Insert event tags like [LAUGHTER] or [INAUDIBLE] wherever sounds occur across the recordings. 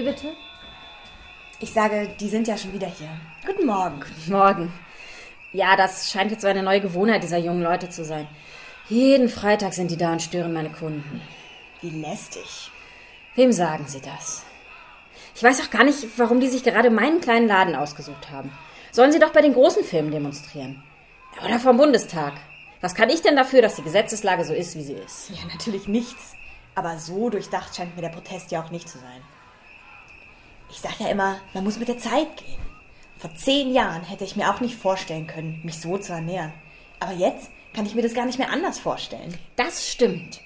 Wie bitte? Ich sage, die sind ja schon wieder hier. Guten Morgen. Guten Morgen. Ja, das scheint jetzt so eine neue Gewohnheit dieser jungen Leute zu sein. Jeden Freitag sind die da und stören meine Kunden. Wie lästig. Wem sagen Sie das? Ich weiß auch gar nicht, warum die sich gerade meinen kleinen Laden ausgesucht haben. Sollen sie doch bei den großen Filmen demonstrieren. Oder vom Bundestag. Was kann ich denn dafür, dass die Gesetzeslage so ist, wie sie ist? Ja, natürlich nichts. Aber so durchdacht scheint mir der Protest ja auch nicht zu sein. Ich sage ja immer, man muss mit der Zeit gehen. Vor zehn Jahren hätte ich mir auch nicht vorstellen können, mich so zu ernähren. Aber jetzt kann ich mir das gar nicht mehr anders vorstellen. Das stimmt.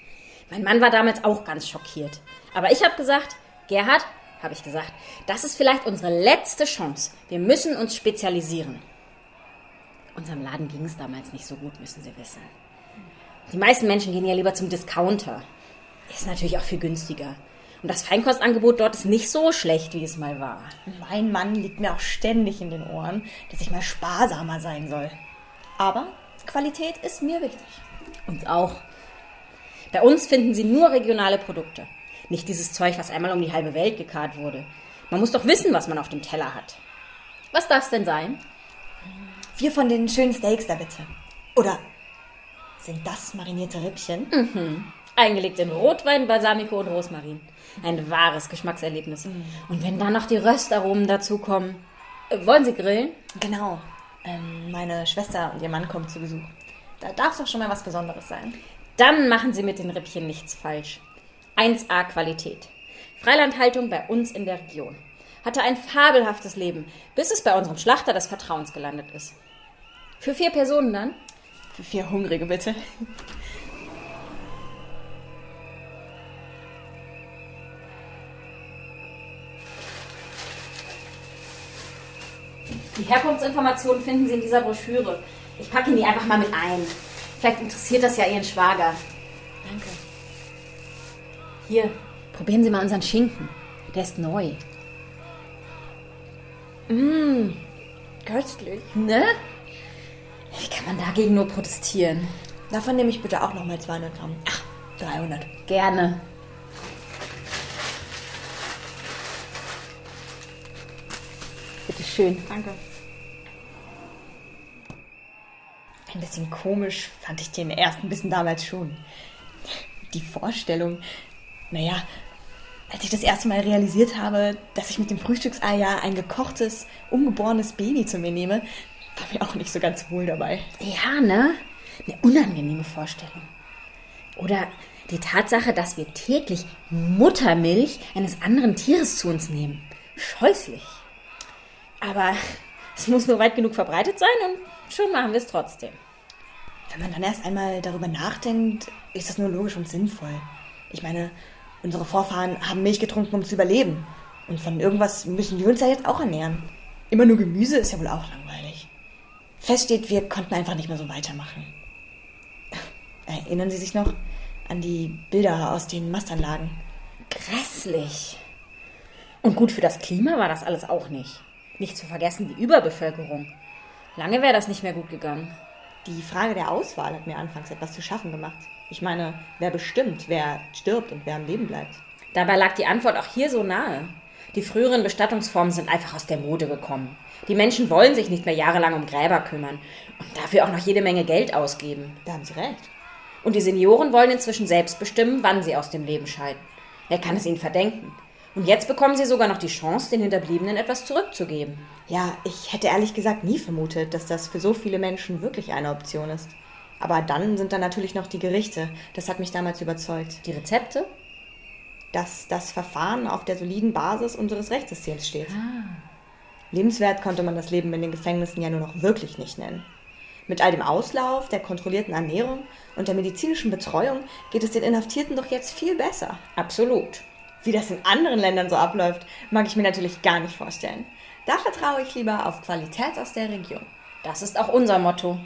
Mein Mann war damals auch ganz schockiert. Aber ich habe gesagt, Gerhard, habe ich gesagt, das ist vielleicht unsere letzte Chance. Wir müssen uns spezialisieren. Unserem Laden ging es damals nicht so gut, müssen Sie wissen. Die meisten Menschen gehen ja lieber zum Discounter. Ist natürlich auch viel günstiger. Und das Feinkostangebot dort ist nicht so schlecht, wie es mal war. Mein Mann liegt mir auch ständig in den Ohren, dass ich mal sparsamer sein soll. Aber Qualität ist mir wichtig. Uns auch. Bei uns finden Sie nur regionale Produkte. Nicht dieses Zeug, was einmal um die halbe Welt gekarrt wurde. Man muss doch wissen, was man auf dem Teller hat. Was darf's denn sein? Vier von den schönen Steaks da bitte. Oder sind das marinierte Rippchen? Mhm. Eingelegt in Rotwein, Balsamico und Rosmarin. Ein wahres Geschmackserlebnis. Mhm. Und wenn dann noch die Röstaromen dazukommen. Äh, wollen Sie grillen? Genau. Ähm, meine Schwester und ihr Mann kommen zu Besuch. Da darf es doch schon mal was Besonderes sein. Dann machen Sie mit den Rippchen nichts falsch. 1A Qualität. Freilandhaltung bei uns in der Region. Hatte ein fabelhaftes Leben, bis es bei unserem Schlachter des Vertrauens gelandet ist. Für vier Personen dann? Für vier Hungrige, bitte. Die Herkunftsinformationen finden Sie in dieser Broschüre. Ich packe Ihnen die einfach mal mit ein. Vielleicht interessiert das ja Ihren Schwager. Danke. Hier, probieren Sie mal unseren Schinken. Der ist neu. Mmh, köstlich. Ne? Wie kann man dagegen nur protestieren? Davon nehme ich bitte auch nochmal 200 Gramm. Ach, 300. Gerne. Bitte schön. Danke. Ein bisschen komisch fand ich den ersten Bissen damals schon. Die Vorstellung, naja, als ich das erste Mal realisiert habe, dass ich mit dem Frühstücksei ja ein gekochtes, ungeborenes Baby zu mir nehme, war mir auch nicht so ganz wohl dabei. Ja, ne? Eine unangenehme Vorstellung. Oder die Tatsache, dass wir täglich Muttermilch eines anderen Tieres zu uns nehmen. Scheußlich. Aber [LAUGHS] es muss nur weit genug verbreitet sein und schon machen wir es trotzdem. Wenn man dann erst einmal darüber nachdenkt, ist das nur logisch und sinnvoll. Ich meine, unsere Vorfahren haben Milch getrunken, um zu überleben. Und von irgendwas müssen wir uns ja jetzt auch ernähren. Immer nur Gemüse ist ja wohl auch langweilig. Fest steht, wir konnten einfach nicht mehr so weitermachen. [LAUGHS] Erinnern Sie sich noch an die Bilder aus den Mastanlagen? Grässlich. Und gut für das Klima war das alles auch nicht. Nicht zu vergessen die Überbevölkerung. Lange wäre das nicht mehr gut gegangen. Die Frage der Auswahl hat mir anfangs etwas zu schaffen gemacht. Ich meine, wer bestimmt, wer stirbt und wer am Leben bleibt? Dabei lag die Antwort auch hier so nahe. Die früheren Bestattungsformen sind einfach aus der Mode gekommen. Die Menschen wollen sich nicht mehr jahrelang um Gräber kümmern und dafür auch noch jede Menge Geld ausgeben. Da haben Sie recht. Und die Senioren wollen inzwischen selbst bestimmen, wann sie aus dem Leben scheiden. Wer kann es ihnen verdenken? Und jetzt bekommen sie sogar noch die Chance, den Hinterbliebenen etwas zurückzugeben. Ja, ich hätte ehrlich gesagt nie vermutet, dass das für so viele Menschen wirklich eine Option ist. Aber dann sind da natürlich noch die Gerichte. Das hat mich damals überzeugt. Die Rezepte? Dass das Verfahren auf der soliden Basis unseres Rechtssystems steht. Ah. Lebenswert konnte man das Leben in den Gefängnissen ja nur noch wirklich nicht nennen. Mit all dem Auslauf, der kontrollierten Ernährung und der medizinischen Betreuung geht es den Inhaftierten doch jetzt viel besser. Absolut. Wie das in anderen Ländern so abläuft, mag ich mir natürlich gar nicht vorstellen. Da vertraue ich lieber auf Qualität aus der Region. Das ist auch unser Motto.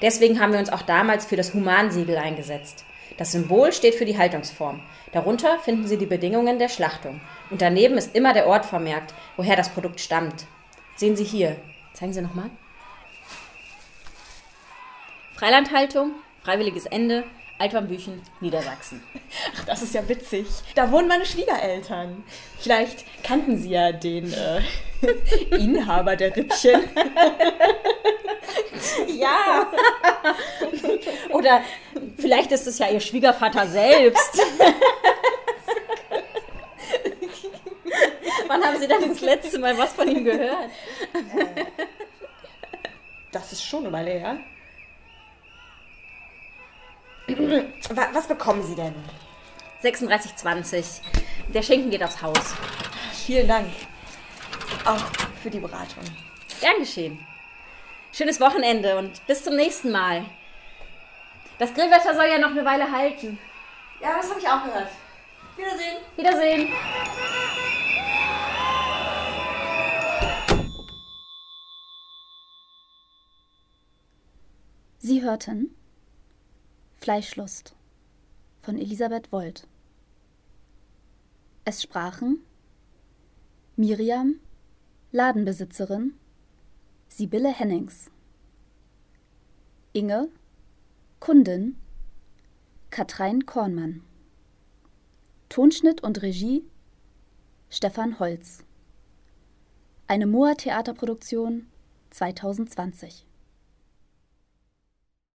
Deswegen haben wir uns auch damals für das Humansiegel eingesetzt. Das Symbol steht für die Haltungsform. Darunter finden Sie die Bedingungen der Schlachtung. Und daneben ist immer der Ort vermerkt, woher das Produkt stammt. Sehen Sie hier. Zeigen Sie nochmal. Freilandhaltung, freiwilliges Ende, Altwambüchen, Niedersachsen. Ach, das ist ja witzig. Da wohnen meine Schwiegereltern. Vielleicht kannten sie ja den äh, [LAUGHS] Inhaber der Rippchen. [LAUGHS] ja. Oder vielleicht ist es ja ihr Schwiegervater selbst. Wann haben Sie denn das letzte Mal was von ihm gehört? Das ist schon eine Weile her. Was bekommen Sie denn? 36,20. Der Schinken geht aufs Haus. Vielen Dank. Auch für die Beratung. Gern geschehen. Schönes Wochenende und bis zum nächsten Mal. Das Grillwetter soll ja noch eine Weile halten. Ja, das habe ich auch gehört. Wiedersehen. Wiedersehen. Sie hörten Fleischlust von Elisabeth Wold. Es sprachen Miriam, Ladenbesitzerin, Sibylle Hennings, Inge, Kundin, Katrein Kornmann. Tonschnitt und Regie Stefan Holz. Eine Moa Theaterproduktion 2020.